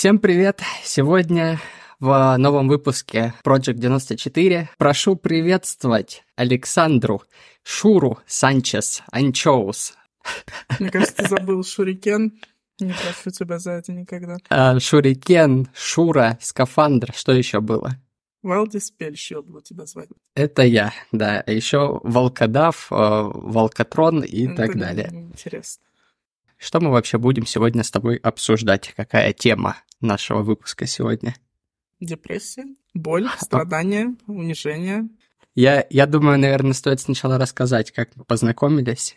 Всем привет! Сегодня в новом выпуске Project 94 прошу приветствовать Александру Шуру Санчес Анчоус. Мне кажется, ты забыл Шурикен. Не прошу тебя за это никогда. А, Шурикен, Шура, Скафандр, что еще было? Валдис Пельщил буду тебя звать. Это я, да. А еще Волкодав, э, Волкотрон и Это так далее. Интересно. Что мы вообще будем сегодня с тобой обсуждать? Какая тема нашего выпуска сегодня? Депрессия, боль, страдания, унижение. Я, я думаю, наверное, стоит сначала рассказать, как мы познакомились.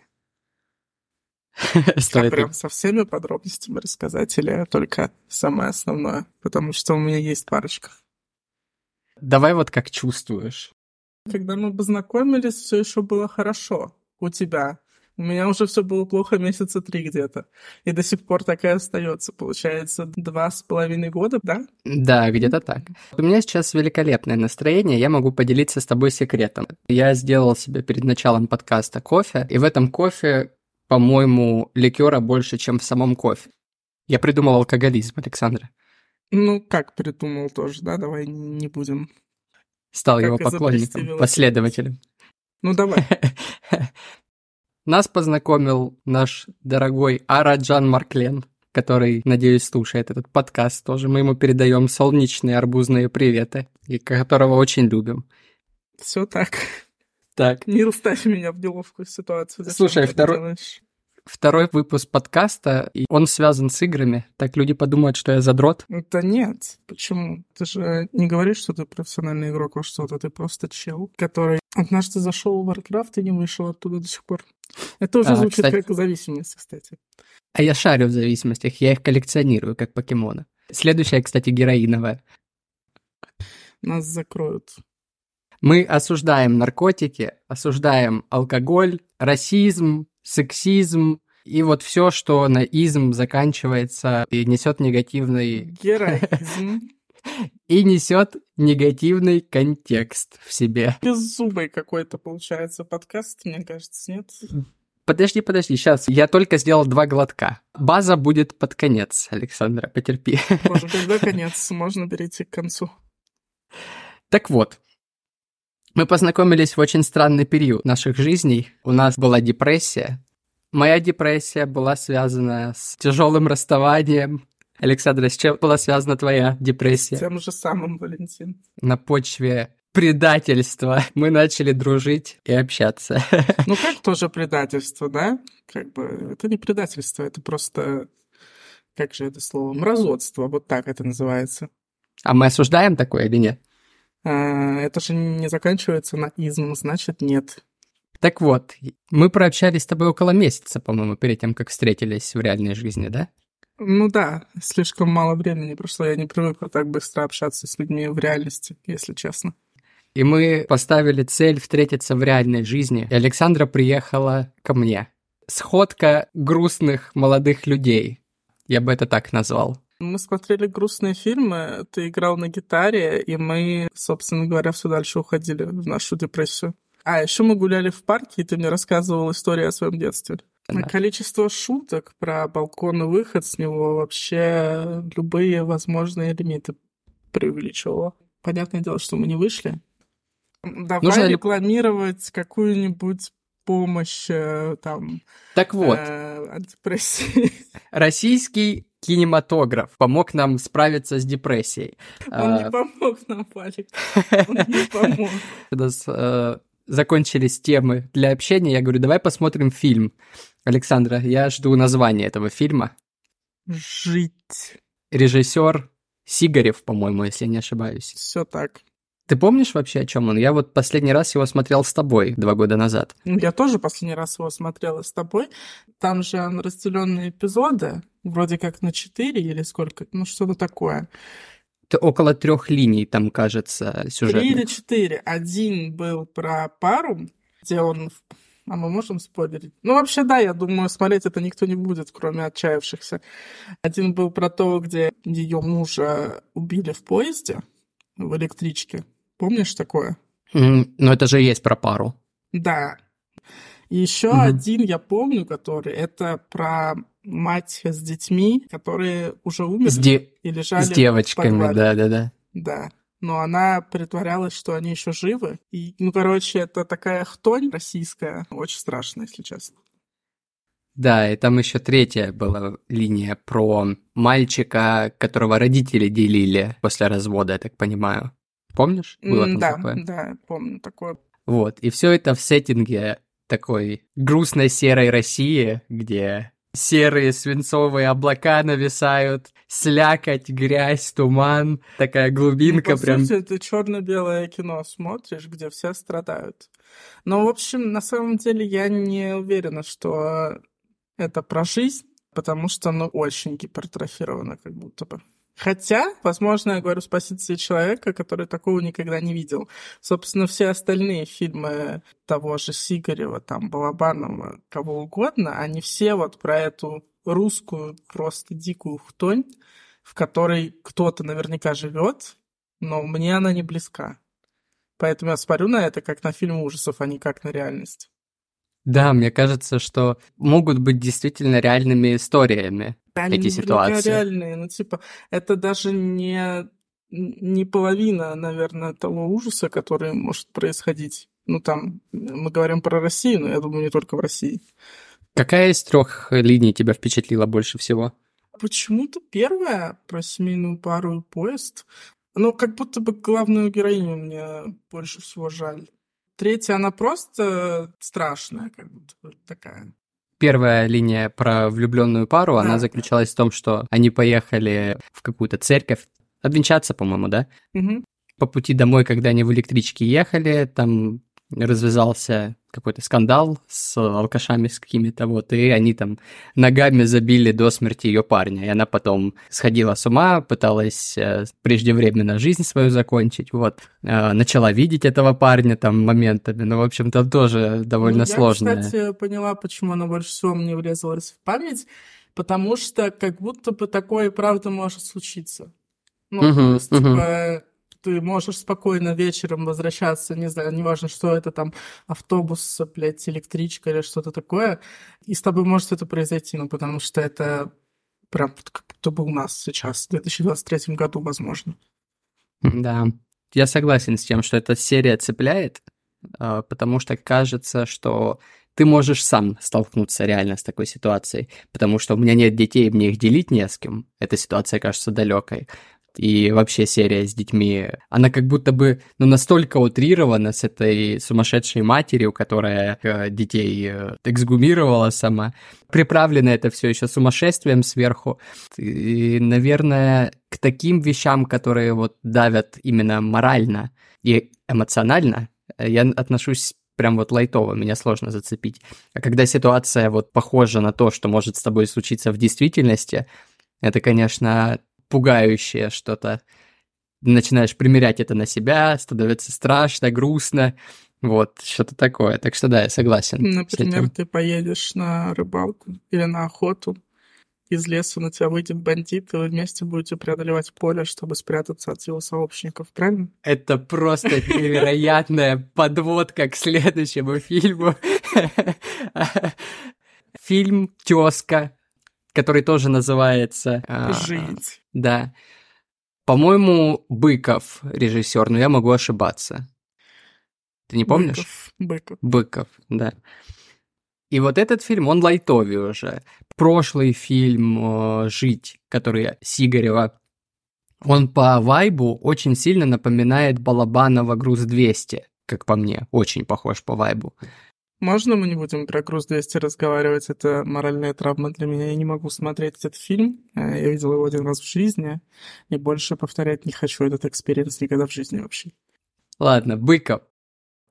Стоит. прям со всеми подробностями рассказать или только самое основное? Потому что у меня есть парочка. Давай вот как чувствуешь. Когда мы познакомились, все еще было хорошо у тебя. У меня уже все было плохо месяца три где-то. И до сих пор так и остается. Получается, два с половиной года, да? Да, где-то так. У меня сейчас великолепное настроение, я могу поделиться с тобой секретом. Я сделал себе перед началом подкаста кофе, и в этом кофе, по-моему, ликера больше, чем в самом кофе. Я придумал алкоголизм, Александра. Ну, как придумал тоже, да? Давай не будем. Стал Как его поклонником, последователем. Ну, давай. Нас познакомил наш дорогой Араджан Марклен, который, надеюсь, слушает этот подкаст тоже. Мы ему передаем солнечные арбузные приветы, и которого очень любим. Все так. Так, Не ставь меня в неловкую ситуацию. Зачем Слушай, второй- делаешь? Второй выпуск подкаста, и он связан с играми. Так люди подумают, что я задрот. Да нет, почему? Ты же не говоришь, что ты профессиональный игрок во что-то, ты просто чел, который однажды зашел в Warcraft и не вышел оттуда до сих пор. Это уже А, звучит кстати- как зависимость, кстати. А я шарю в зависимостях, я их коллекционирую, как покемоны. Следующая, кстати, героиновая. Нас закроют. Мы осуждаем наркотики, осуждаем алкоголь, расизм, сексизм и вот все, что на изм заканчивается и несет негативный Героизм. и несет негативный контекст в себе. Беззубый какой-то получается подкаст, мне кажется, нет? Подожди, подожди, сейчас. Я только сделал два глотка. База будет под конец, Александра, потерпи. Боже, когда конец? Можно перейти к концу. Так вот, мы познакомились в очень странный период наших жизней. У нас была депрессия. Моя депрессия была связана с тяжелым расставанием. Александра, с чем была связана твоя депрессия? Тем же самым, Валентин. На почве предательства мы начали дружить и общаться. Ну как тоже предательство, да? Как бы это не предательство, это просто как же это слово? Мразотство, вот так это называется. А мы осуждаем такое или нет? А, это же не заканчивается на изм, значит нет. Так вот, мы прообщались с тобой около месяца, по-моему, перед тем, как встретились в реальной жизни, да? Ну да, слишком мало времени прошло, я не привыкла так быстро общаться с людьми в реальности, если честно. И мы поставили цель встретиться в реальной жизни. И Александра приехала ко мне. Сходка грустных молодых людей. Я бы это так назвал. Мы смотрели грустные фильмы, ты играл на гитаре, и мы, собственно говоря, все дальше уходили в нашу депрессию. А еще мы гуляли в парке, и ты мне рассказывал историю о своем детстве. Да. Количество шуток про балкон и выход с него вообще любые возможные лимиты преувеличивало. Понятное дело, что мы не вышли. Давай Нужно ли- рекламировать какую-нибудь помощь э, там Так вот, э, от депрессии. российский кинематограф помог нам справиться с депрессией. Он А, не помог нам, Валик. Он не помог. У нас э, закончились темы для общения. Я говорю, давай посмотрим фильм. Александра, я жду названия этого фильма. Жить. Режиссер Сигарев, по-моему, если я не ошибаюсь. Все так. Ты помнишь вообще, о чем он? Я вот последний раз его смотрел с тобой два года назад. Ну, Я тоже последний раз его смотрела с тобой. Там же разделенные эпизоды, вроде как на четыре или сколько, ну что-то такое. Ты около трех линий там, кажется, Три сюжетных. или четыре. Один был про пару, где он... А мы можем спойлерить? Ну, вообще, да, я думаю, смотреть это никто не будет, кроме отчаявшихся. Один был про то, где ее мужа убили в поезде, в электричке. Помнишь такое? М, Но это же есть про пару. Да. И еще Мгм. один я помню, который это про мать с детьми, которые уже умерли С, де- и лежали с девочками, подвале. да-да-да. Да. Но она притворялась, что они еще живы. И, ну, короче, это такая хтонь российская. Очень страшная, если честно. Да, и там еще третья была линия про мальчика, которого родители делили после развода, я так понимаю. Помнишь? Было там да, такое? да, помню такое. Вот, и все это в сеттинге такой грустной серой России, где серые свинцовые облака нависают, слякоть, грязь, туман, такая Ну, глубинка по прям. сути, ты черно-белое кино смотришь, где все страдают. Но, в общем, на самом деле я не уверена, что это про жизнь, потому что оно очень гипертрофировано как будто бы. Хотя, возможно, я говорю с позиции человека, который такого никогда не видел. Собственно, все остальные фильмы того же Сигарева, там, Балабанова, кого угодно, они все вот про эту русскую просто дикую хтонь, в которой кто-то наверняка живет, но мне она не близка. Поэтому я смотрю на это как на фильм ужасов, а не как на реальность. Да, мне кажется, что могут быть действительно реальными историями. Они Эти ситуации. реальные, ну типа, это даже не, не половина, наверное, того ужаса, который может происходить. Ну там, мы говорим про Россию, но я думаю, не только в России. Какая из трех линий тебя впечатлила больше всего? Почему-то первая про семейную пару и поезд, ну, как будто бы главную героиню мне больше всего жаль. Третья, она просто страшная, как будто такая. Первая линия про влюбленную пару, она Да. заключалась в том, что они поехали в какую-то церковь, обвенчаться, по-моему, да? Мгм. По пути домой, когда они в электричке ехали, там развязался какой-то скандал с алкашами с какими-то, вот, и они там ногами забили до смерти ее парня, и она потом сходила с ума, пыталась э, преждевременно жизнь свою закончить, вот, Э, начала видеть этого парня там моментами, ну, в общем, там тоже довольно Ну, сложно. Я, кстати, поняла, почему она больше всего мне врезалась в память, потому что как будто бы такое и правда может случиться. Ну, Мгм, то есть, мгм. типа, ты можешь спокойно вечером возвращаться, не знаю, неважно, что это там, автобус, блядь, электричка или что-то такое, и с тобой может это произойти, ну, потому что это прям как будто бы у нас сейчас, в 2023 году, возможно. Да, я согласен с тем, что эта серия цепляет, а, потому что кажется, что ты можешь сам столкнуться реально с такой ситуацией, потому что у меня нет детей, мне их делить не с кем. Эта ситуация кажется далекой. И вообще серия с детьми, она как будто бы ну, настолько утрирована с этой сумасшедшей матерью, которая э, детей э, эксгумировала сама. Приправлено это все еще сумасшествием сверху. И, наверное, к таким вещам, которые вот давят именно морально и эмоционально, э, я отношусь прям вот лайтово, меня сложно зацепить. А когда ситуация вот похожа на то, что может с тобой случиться в действительности, это, конечно, пугающее что-то. Начинаешь примерять это на себя, становится страшно, грустно, вот, что-то такое. Так что да, я согласен. Например, ты поедешь на рыбалку или на охоту, из леса на тебя выйдет бандит, и вы вместе будете преодолевать поле, чтобы спрятаться от его сообщников, правильно? Это просто невероятная подводка к следующему фильму. Фильм «Тезка», который тоже называется... а, Жить. Да. По-моему, Быков режиссер, но я могу ошибаться. Ты не помнишь? Быков. Быков. Быков, да. И вот этот фильм, он лайтовый уже. Прошлый фильм «Жить», который Сигарева, он по вайбу очень сильно напоминает Балабанова «Груз-200», как по мне, очень похож по вайбу. Можно мы не будем про Груз 200 разговаривать? Это моральная травма для меня. Я не могу смотреть этот фильм. Э, Я видел его один раз в жизни. И больше повторять не хочу этот experience никогда в жизни вообще. Ладно, Быков.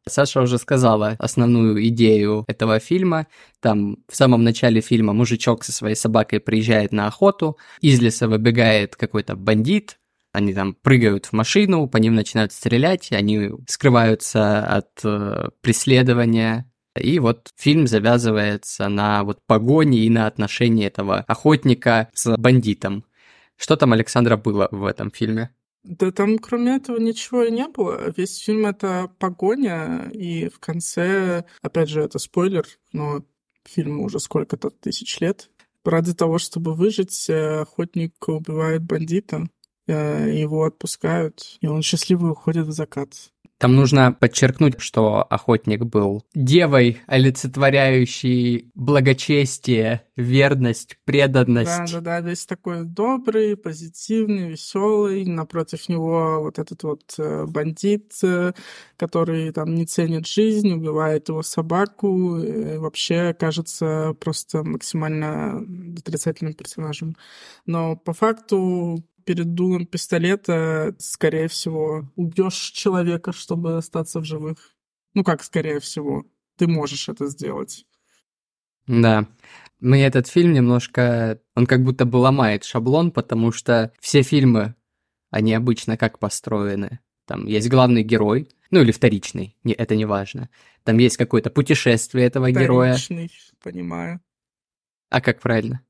Саша уже сказала основную идею этого фильма. Там в самом начале фильма мужичок со своей собакой приезжает на охоту, из леса выбегает какой-то бандит, они там прыгают в машину, по ним начинают стрелять, они скрываются от э, преследования. И вот фильм завязывается на вот погоне и на отношении этого охотника с бандитом. Что там, Александра, было в этом фильме? Да там кроме этого ничего и не было. Весь фильм это погоня, и в конце, опять же, это спойлер, но фильму уже сколько-то тысяч лет. Ради того, чтобы выжить, э, охотник убивает бандита, э, его отпускают, и он счастливый уходит в закат. Там нужно подчеркнуть, что охотник был девой, олицетворяющей благочестие, верность, преданность. Да, да, да, весь такой добрый, позитивный, веселый. Напротив него вот этот вот э, бандит, э, который там не ценит жизнь, убивает его собаку, и вообще кажется просто максимально отрицательным персонажем. Но по факту перед дулом пистолета, скорее всего, убьешь человека, чтобы остаться в живых. Ну как, скорее всего, ты можешь это сделать. Да. Мне этот фильм немножко... Он как будто бы ломает шаблон, потому что все фильмы, они обычно как построены? Там есть главный герой, ну или вторичный, не, это не важно. Там есть какое-то путешествие этого вторичный, героя. Вторичный, понимаю. А как правильно?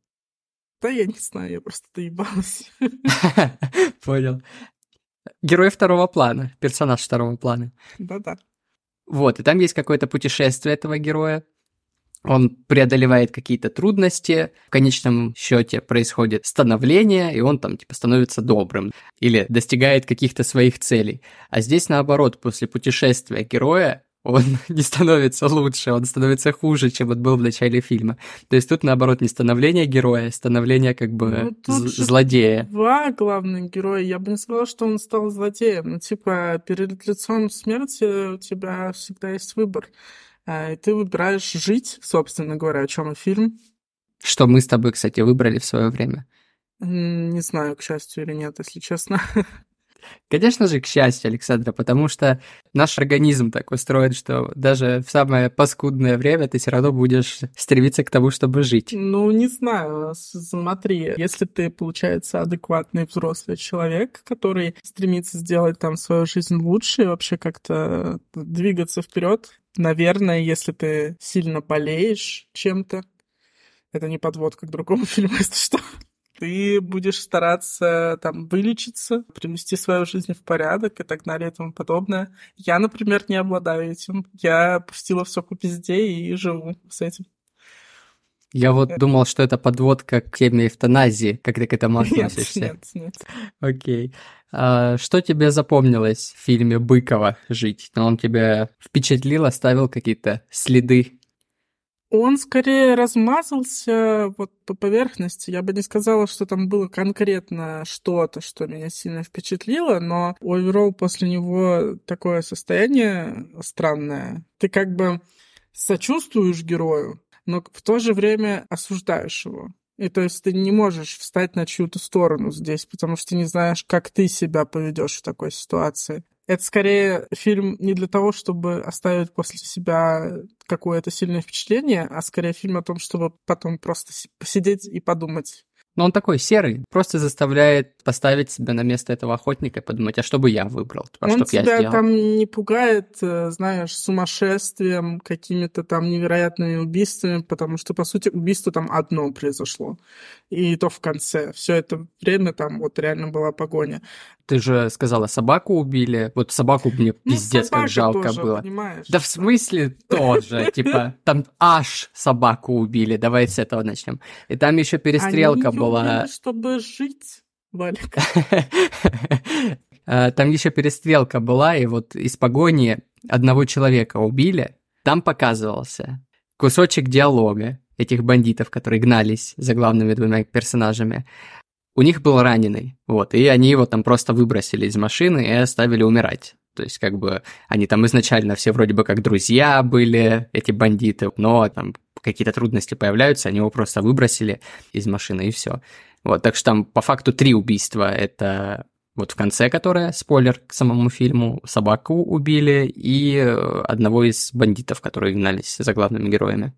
Да я не знаю, я просто доебалась. Понял. Герой второго плана, персонаж второго плана. Да-да. Вот, и там есть какое-то путешествие этого героя. Он преодолевает какие-то трудности, в конечном счете происходит становление, и он там типа становится добрым или достигает каких-то своих целей. А здесь наоборот, после путешествия героя он не становится лучше, он становится хуже, чем он был в начале фильма. То есть тут, наоборот, не становление героя, а становление как бы ну, злодея. Два главных героя. Я бы не сказала, что он стал злодеем. Ну, типа, перед лицом смерти у тебя всегда есть выбор. А, и ты выбираешь жить, собственно говоря, о чем и фильм. Что мы с тобой, кстати, выбрали в свое время. Не знаю, к счастью или нет, если честно. Конечно же, к счастью, Александра, потому что наш организм так устроен, что даже в самое паскудное время ты все равно будешь стремиться к тому, чтобы жить. Ну, не знаю, смотри, если ты, получается, адекватный взрослый человек, который стремится сделать там свою жизнь лучше и вообще как-то двигаться вперед, наверное, если ты сильно болеешь чем-то, это не подводка к другому фильму, если что ты будешь стараться там вылечиться, привести свою жизнь в порядок и так далее и тому подобное. Я, например, не обладаю этим. Я пустила все по пизде и живу с этим. Я вот думал, что это подводка к теме эвтаназии, как ты к этому относишься. Нет, нет, нет. Окей. А, что тебе запомнилось в фильме Быкова «Жить»? Он тебя впечатлил, оставил какие-то следы он скорее размазался вот по поверхности. Я бы не сказала, что там было конкретно что-то, что меня сильно впечатлило, но оверолл после него такое состояние странное. Ты как бы сочувствуешь герою, но в то же время осуждаешь его. И то есть ты не можешь встать на чью-то сторону здесь, потому что не знаешь, как ты себя поведешь в такой ситуации. Это скорее фильм не для того, чтобы оставить после себя какое-то сильное впечатление, а скорее фильм о том, чтобы потом просто посидеть и подумать, но он такой серый, просто заставляет поставить себя на место этого охотника и подумать, а что бы я выбрал, а он тебя я сделал. там не пугает, э, знаешь, сумасшествием, какими-то там невероятными убийствами, потому что, по сути, убийство там одно произошло. И то в конце. Все это время там вот реально была погоня. Ты же сказала, собаку убили. Вот собаку мне ну, пиздец как жалко тоже, было. Понимаешь? Да в смысле тоже, типа, там аж собаку убили. Давай с этого начнем. И там еще перестрелка Они была. Убили, чтобы жить, Валик. А, там еще перестрелка была, и вот из погони одного человека убили. Там показывался кусочек диалога этих бандитов, которые гнались за главными двумя персонажами у них был раненый, вот, и они его там просто выбросили из машины и оставили умирать. То есть, как бы, они там изначально все вроде бы как друзья были, эти бандиты, но там какие-то трудности появляются, они его просто выбросили из машины, и все. Вот, так что там по факту три убийства. Это вот в конце, которое, спойлер к самому фильму, собаку убили и одного из бандитов, которые гнались за главными героями.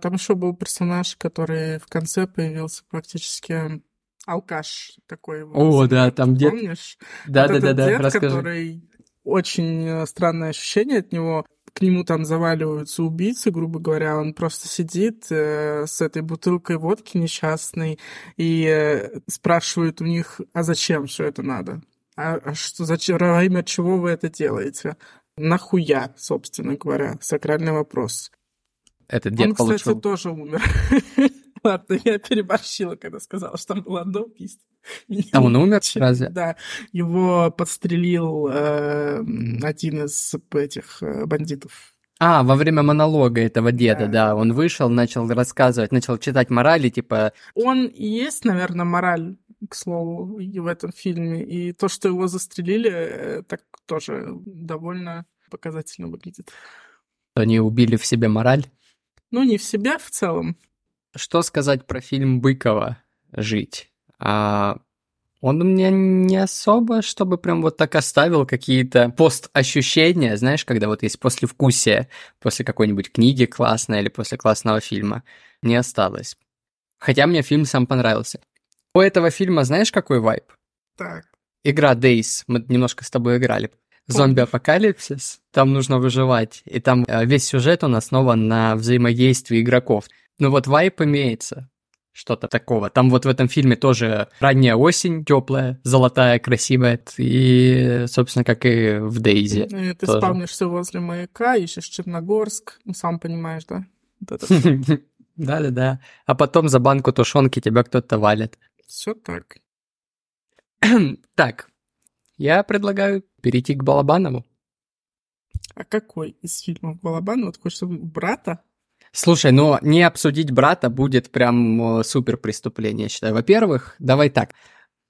Там еще был персонаж, который в конце появился практически алкаш такой. О, да, там дед. Помнишь? Да, вот да, да, да, дед, расскажи. который очень э, странное ощущение от него. К нему там заваливаются убийцы, грубо говоря, он просто сидит э, с этой бутылкой водки несчастной и э, спрашивает у них, а зачем все это надо? А, а что, зачем, во имя чего вы это делаете? Нахуя, собственно говоря, сакральный вопрос. Этот дед Он, кстати, получил... тоже умер. Ладно, я переборщила, когда сказала, что там было одно убийство. А он умер разве? Да, его подстрелил э, один из этих э, бандитов. А, во время монолога этого деда, Да. да, он вышел, начал рассказывать, начал читать морали, типа, Он и есть, наверное, мораль, к слову, и в этом фильме. И то, что его застрелили, э, так тоже довольно показательно выглядит. они убили в себе мораль. Ну, не в себя в целом. Что сказать про фильм Быкова «Жить»? А, он у меня не особо, чтобы прям вот так оставил какие-то постощущения, знаешь, когда вот есть послевкусие после какой-нибудь книги классной или после классного фильма. Не осталось. Хотя мне фильм сам понравился. У этого фильма знаешь, какой вайб? Так. Игра Days, мы немножко с тобой играли. Зомби-апокалипсис, там нужно выживать. И там э, весь сюжет он основан на взаимодействии игроков. Ну вот вайп имеется, что-то такого. Там вот в этом фильме тоже ранняя осень, теплая, золотая, красивая. И, собственно, как и в Дейзи. И ты тоже. спавнишься возле маяка, ищешь Черногорск. Ну, сам понимаешь, да? Да-да-да. А потом за банку тушенки тебя кто-то валит. все так. Так, я предлагаю перейти к Балабанову. А какой из фильмов Балабанова? Вот хочешь, чтобы брата? Слушай, ну не обсудить брата будет прям э, супер преступление, я считаю. Во-первых, давай так.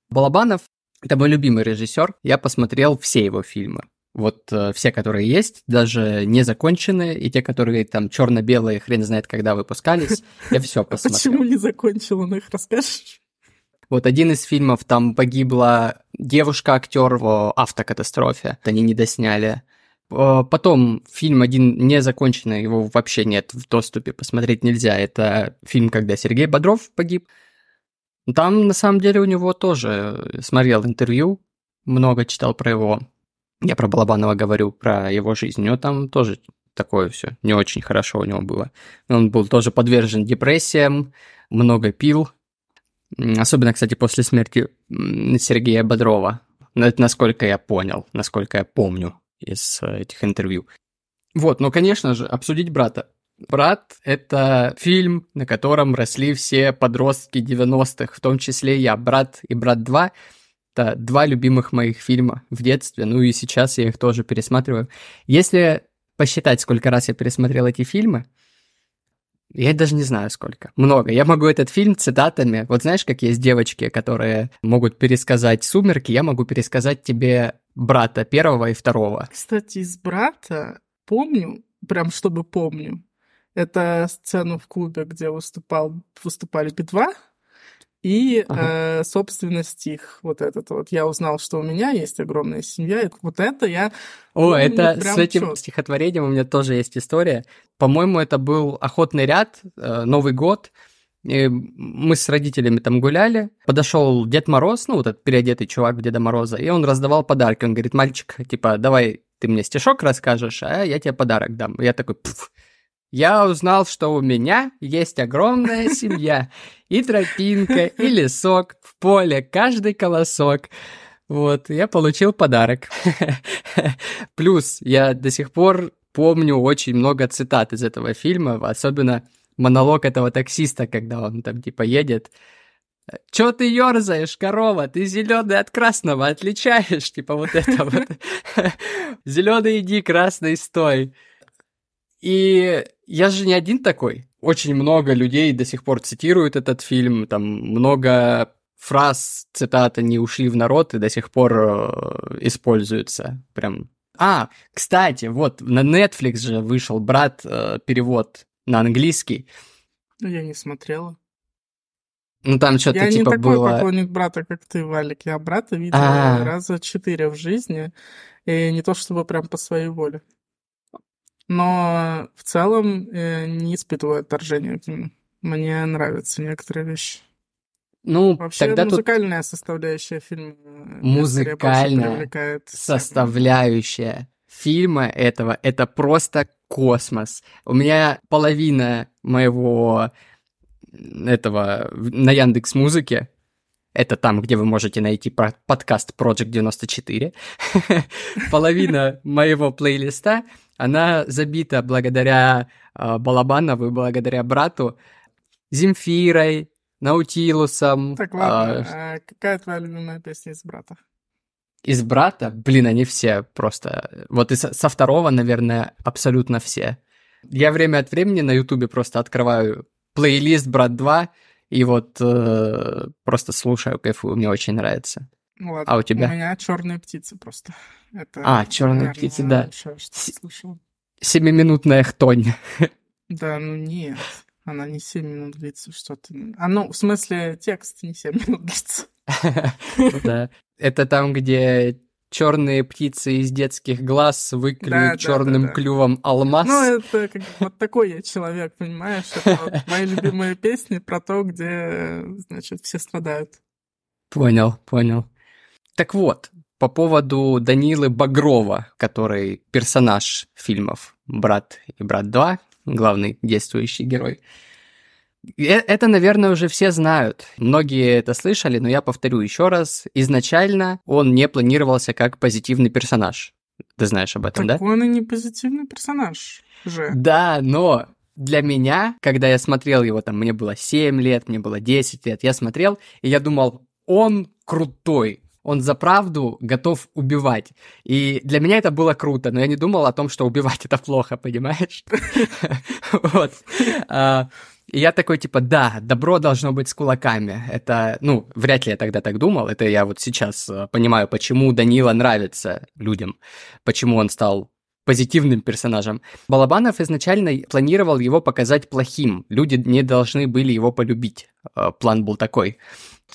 Балабанов — это мой любимый режиссер. Я посмотрел все его фильмы. Вот э, все, которые есть, даже незаконченные, и те, которые там черно-белые, хрен знает, когда выпускались, я все посмотрел. Почему не закончил он их, расскажешь? Вот один из фильмов, там погибла девушка-актер в автокатастрофе, они не досняли. Э, Потом фильм один незаконченный, его вообще нет в доступе, посмотреть нельзя. Это фильм, когда Сергей Бодров погиб. Там, на самом деле, у него тоже смотрел интервью, много читал про его. Я про Балабанова говорю, про его жизнь. У него там тоже такое все не очень хорошо у него было. Он был тоже подвержен депрессиям, много пил. Особенно, кстати, после смерти Сергея Бодрова. Ну, это насколько я понял, насколько я помню из э, этих интервью. Вот, ну, конечно же, обсудить брата. «Брат» — это фильм, на котором росли все подростки 90-х, в том числе я. «Брат» и «Брат 2» — это два любимых моих фильма в детстве, ну и сейчас я их тоже пересматриваю. Если посчитать, сколько раз я пересмотрел эти фильмы, я даже не знаю сколько. Много. Я могу этот фильм цитатами. Вот знаешь, как есть девочки, которые могут пересказать «Сумерки», я могу пересказать тебе брата первого и второго. Кстати, из брата помню, прям чтобы помню, это сцену в клубе, где выступал, выступали Би-2, и, Ага. э, собственно, стих вот этот вот. Я узнал, что у меня есть огромная семья, и вот это я... О, это с этим чётко. стихотворением у меня тоже есть история. По-моему, это был охотный ряд, э, Новый год. И мы с родителями там гуляли. Подошел Дед Мороз, ну, вот этот переодетый чувак в Деда Мороза, и он раздавал подарки. Он говорит, мальчик, типа, давай ты мне стишок расскажешь, а я тебе подарок дам. Я такой, «Пф, я узнал, что у меня есть огромная семья. И тропинка, и лесок, в поле каждый колосок. Вот, я получил подарок. Плюс я до сих пор помню очень много цитат из этого фильма, особенно монолог этого таксиста, когда он там типа едет. Чё ты ёрзаешь, корова? Ты зеленый от красного отличаешь? Типа вот это вот. Зеленый иди, красный стой. И я же не один такой. Очень много людей до сих пор цитируют этот фильм, там много фраз, цитат, они ушли в народ и до сих пор э, используются. Прям. А, кстати, вот на Netflix же вышел брат э, перевод на английский. Ну, я не смотрела. Ну там что-то Я не типа такой было. поклонник брата, как ты, Валик. Я брата видела А. раза четыре в жизни, и не то чтобы прям по своей воле. Но в целом э, не испытываю отторжения к нему. Мне нравятся некоторые вещи. Ну, Вообще тогда тут музыкальная составляющая фильма э, Музыкальная составляющая фильма этого — это просто космос. У меня половина моего этого на Яндекс Музыке Это там, где вы можете найти подкаст Project 94. Половина моего плейлиста, она забита благодаря э, Балабанову и благодаря брату Земфирой, Наутилусом. Так, ладно, а... а какая твоя любимая песня из брата? Из брата? Блин, они все просто... Вот и со второго, наверное, абсолютно все. Я время от времени на Ютубе просто открываю плейлист «Брат 2», и вот э, просто слушаю, кайфую, мне очень нравится. Ну, ладно. А у тебя? У меня черные птицы просто. Это, а, черные птицы, да. Семиминутная хтонь. Да, ну нет. Она не 7 минут длится, что ты... А ну, в смысле, текст не 7 минут длится. Да. Это там, где черные птицы из детских глаз выклюют да, черным да, да, клювом алмаз. Ну, это как, вот такой я человек, понимаешь? Это вот мои любимые песни про то, где, значит, все страдают. Понял, понял. Так вот, по поводу Данилы Багрова, который персонаж фильмов «Брат» и «Брат 2», главный действующий герой. Э, это, наверное, уже все знают. Многие это слышали, но я повторю еще раз. Изначально он не планировался как позитивный персонаж. Ты знаешь об этом, так да? он и не позитивный персонаж же. Да, но для меня, когда я смотрел его, там, мне было 7 лет, мне было 10 лет, я смотрел, и я думал, он крутой, он за правду готов убивать. И для меня это было круто, но я не думал о том, что убивать это плохо, понимаешь? Вот. И я такой, типа, да, добро должно быть с кулаками. Это, ну, вряд ли я тогда так думал. Это я вот сейчас э, понимаю, почему Данила нравится людям, почему он стал позитивным персонажем. Балабанов изначально планировал его показать плохим. Люди не должны были его полюбить. Э, план был такой.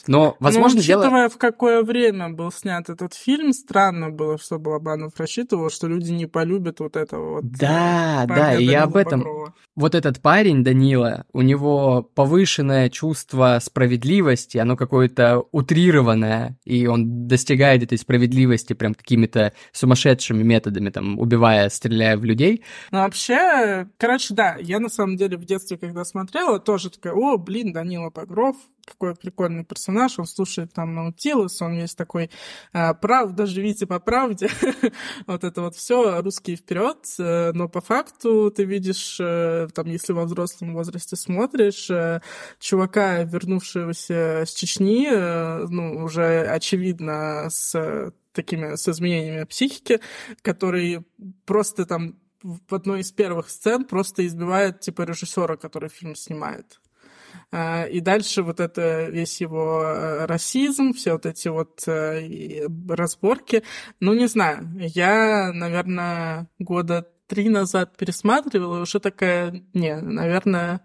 Но, возможно, ну, учитывая, дело... в какое время был снят этот фильм, странно было, что Балабанов рассчитывал, что люди не полюбят вот этого вот. Да, э, да, и я об этом. Багрова. Вот этот парень, Данила, у него повышенное чувство справедливости, оно какое-то утрированное, и он достигает этой справедливости прям какими-то сумасшедшими методами, там, убивая, стреляя в людей. Ну, вообще, короче, да, я на самом деле в детстве, когда смотрела, тоже такая, о, блин, Данила Багров, какой прикольный персонаж, он слушает там Наутилус, он весь такой а, правда, живите по правде, вот это вот все русские вперед, э, но по факту ты видишь, э, там, если во взрослом возрасте смотришь, э, чувака, вернувшегося с Чечни, ну, уже очевидно с такими, с изменениями психики, который просто там в одной из первых сцен просто избивает, типа, режиссера, который фильм снимает. А, и дальше вот это весь его э, расизм, все вот эти вот э, разборки. Ну, не знаю, я, наверное, года три назад пересматривала, и уже такая, не, наверное,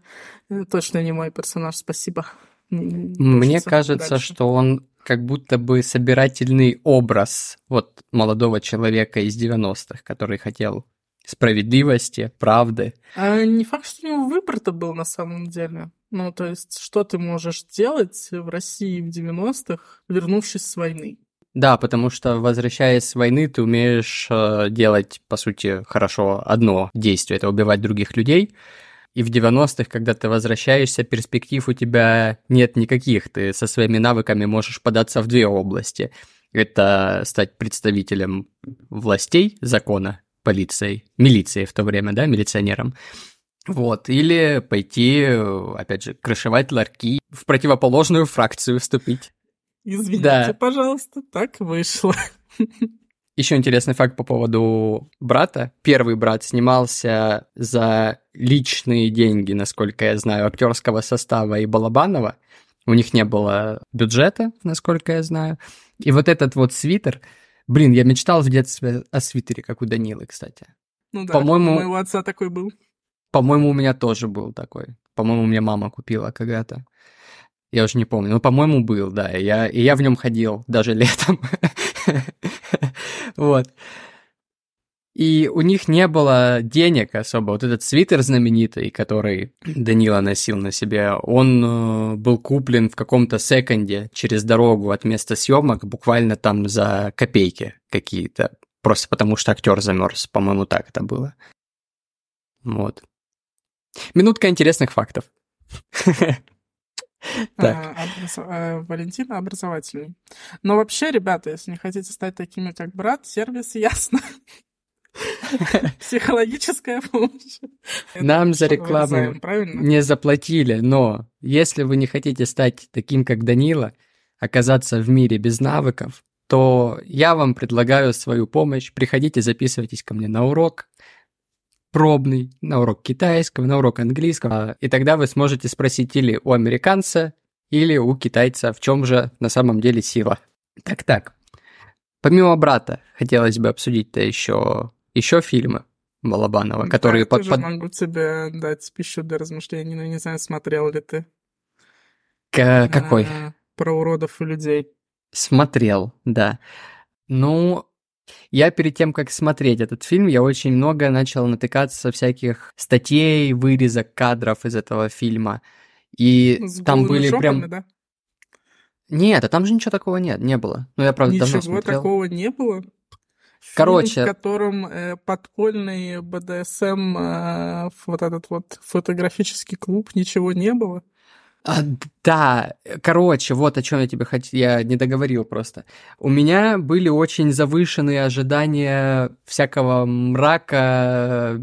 точно не мой персонаж, спасибо. Мне кажется, дальше. что он как будто бы собирательный образ вот молодого человека из 90-х, который хотел справедливости, правды. А не факт, что у него выбор-то был на самом деле. Ну, то есть, что ты можешь делать в России в 90-х, вернувшись с войны? Да, потому что, возвращаясь с войны, ты умеешь э, делать, по сути, хорошо одно действие, это убивать других людей. И в 90-х, когда ты возвращаешься, перспектив у тебя нет никаких. Ты со своими навыками можешь податься в две области. Это стать представителем властей закона, полицией, милицией в то время, да, милиционером, вот, или пойти, опять же, крышевать ларьки, в противоположную фракцию вступить. Извините, да. пожалуйста, так вышло. Еще интересный факт по поводу брата. Первый брат снимался за личные деньги, насколько я знаю, актерского состава и Балабанова. У них не было бюджета, насколько я знаю. И вот этот вот свитер, блин, я мечтал в детстве о свитере, как у Данилы, кстати. Ну да, по-моему, у моего отца такой был. По-моему, у меня тоже был такой. По-моему, мне мама купила когда-то. Я уже не помню. Ну, по-моему, был, да. И я, и я в нем ходил даже летом. Вот. И у них не было денег особо. Вот этот свитер знаменитый, который Данила носил на себе, он э, был куплен в каком-то секонде через дорогу от места съемок, буквально там за копейки какие-то. Просто потому что актер замерз. По-моему, так это было. Вот. Минутка интересных фактов. Так. А, а, Валентина образовательный. Но вообще, ребята, если не хотите стать такими, как брат, сервис ясно. Психологическая помощь. Нам за рекламу не заплатили, но если вы не хотите стать таким, как Данила, оказаться в мире без навыков, то я вам предлагаю свою помощь. Приходите, записывайтесь ко мне на урок пробный, на урок китайского, на урок английского, и тогда вы сможете спросить или у американца, или у китайца, в чем же на самом деле сила. Так-так. Помимо брата, хотелось бы обсудить-то еще, еще фильмы Балабанова, которые Так, под, тоже под- могу тебе дать пищу для размышлений, но не знаю, смотрел ли ты. К- какой? А, Про уродов и людей. Смотрел, да. Ну, я перед тем, как смотреть этот фильм, я очень много начал натыкаться всяких статей, вырезок, кадров из этого фильма. И С там голыми были жопами, прям... да? Нет, а там же ничего такого нет, не было. Ну, я, правда, давно Ничего смотрел. такого не было. Фильм, Короче. в котором э, подпольный БДСМ, э, вот этот вот фотографический клуб, ничего не было. А, да, короче, вот о чем я тебе хотел, я не договорил просто. У меня были очень завышенные ожидания всякого мрака,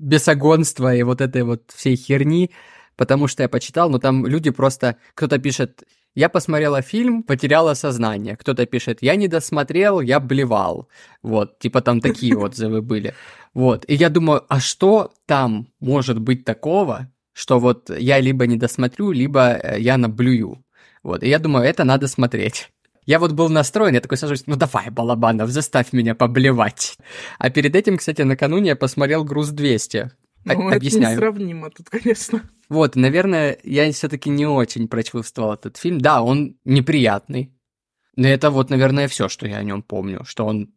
бесогонства и вот этой вот всей херни, потому что я почитал, но там люди просто, кто-то пишет, я посмотрела фильм, потеряла сознание. Кто-то пишет, я не досмотрел, я блевал. Вот, типа там такие отзывы были. Вот, и я думаю, а что там может быть такого, что вот я либо не досмотрю, либо э, я наблюю. Вот, и я думаю, это надо смотреть. Я вот был настроен, я такой сажусь, ну давай, Балабанов, заставь меня поблевать. А перед этим, кстати, накануне я посмотрел «Груз 200». О- Ну, это объясняю. несравнимо тут, конечно. Вот, наверное, я все-таки не очень прочувствовал этот фильм. Да, он неприятный. Но это вот, наверное, все, что я о нем помню, что он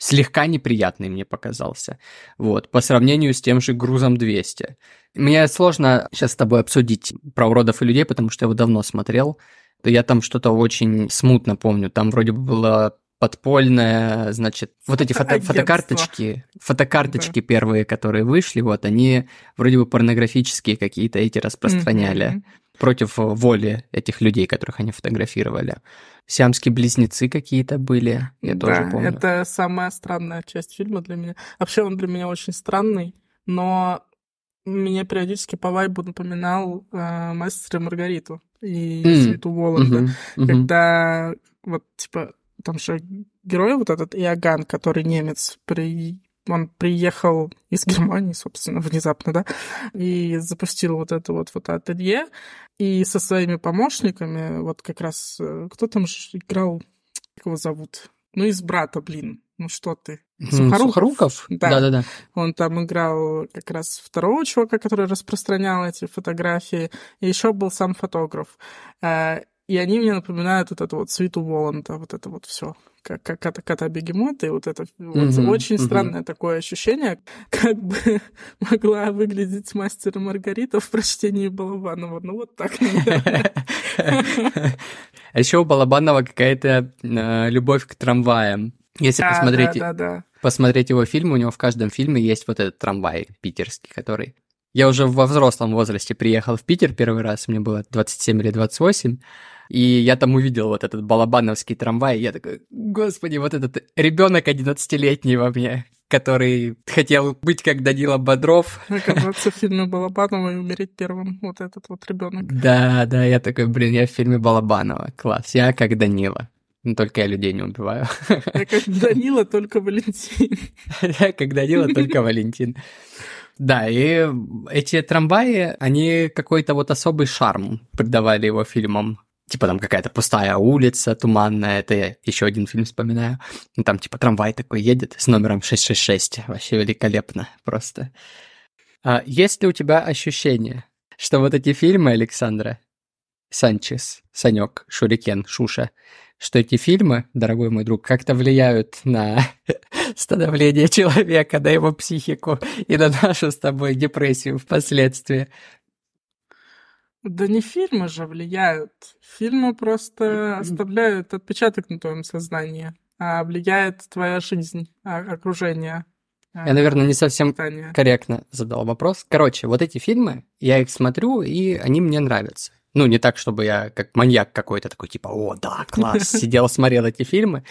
слегка неприятный мне показался. Вот, по сравнению с тем же грузом 200. Мне сложно сейчас с тобой обсудить про уродов и людей, потому что я его давно смотрел. Я там что-то очень смутно помню. Там вроде бы было подпольное, значит, вот эти фото- Агентство. фотокарточки, фотокарточки первые, которые вышли, вот они вроде бы порнографические какие-то эти распространяли Мгм. Против э, воли этих людей, которых они фотографировали. Сиамские близнецы какие-то были, я да, тоже помню. это самая странная часть фильма для меня. Вообще он для меня очень странный, но мне периодически по вайбу напоминал э, «Мастера Маргариту» и М, «Свету Воланда». Мгм, мгм. когда вот типа там же герой вот этот Иоганн, который немец, при... он приехал из Германии, собственно, внезапно, да, и запустил вот это вот фотоателье, и со своими помощниками, вот как раз, э, кто там же играл, как его зовут? Ну, из брата, блин, ну что ты? Сухоруков? Сухоруков? Да. Да-да-да. Он там играл как раз второго чувака, который распространял эти фотографии, и еще был сам фотограф. Э, И они мне напоминают вот эту вот свиту Воланда, вот это вот все, кота, кота бегемота, и вот это вот Мгм, очень мгм. странное такое ощущение, как бы могла выглядеть мастер Маргарита в прочтении Балабанова. Ну вот так. А еще у Балабанова какая-то э, любовь к трамваям. Если посмотреть, посмотреть его фильмы, у него в каждом фильме есть вот этот трамвай питерский, который... Я уже во взрослом возрасте приехал в Питер первый раз, мне было 27 или 28, и я там увидел вот этот балабановский трамвай, и я такой, господи, вот этот ребенок 11-летний во мне, который хотел быть как Данила Бодров. Оказаться в фильме Балабанова и умереть первым. Вот этот вот ребенок. Да, да, я такой, блин, я в фильме Балабанова, класс, я как Данила. Ну, только я людей не убиваю. Я как Данила, только Валентин. Я как Данила, только Валентин. Да, и эти трамваи, они какой-то вот особый шарм придавали его фильмам. Типа там какая-то пустая улица туманная, это я еще один фильм вспоминаю. Ну, Там типа трамвай такой едет с номером 666, вообще великолепно просто. А есть ли у тебя ощущение, что вот эти фильмы Александра Санчес, Санек, Шурикен, Шуша, что эти фильмы, дорогой мой друг, как-то влияют на становление человека, на его психику и на нашу с тобой депрессию впоследствии. Да не фильмы же влияют. Фильмы просто оставляют отпечаток на твоем сознании, а влияет твоя жизнь, а- окружение. а, Я, наверное, не совсем питание. корректно задал вопрос. Короче, вот эти фильмы, я их смотрю, и они мне нравятся. Ну, не так, чтобы я как маньяк какой-то такой, типа, о, да, класс, сидел, смотрел эти фильмы.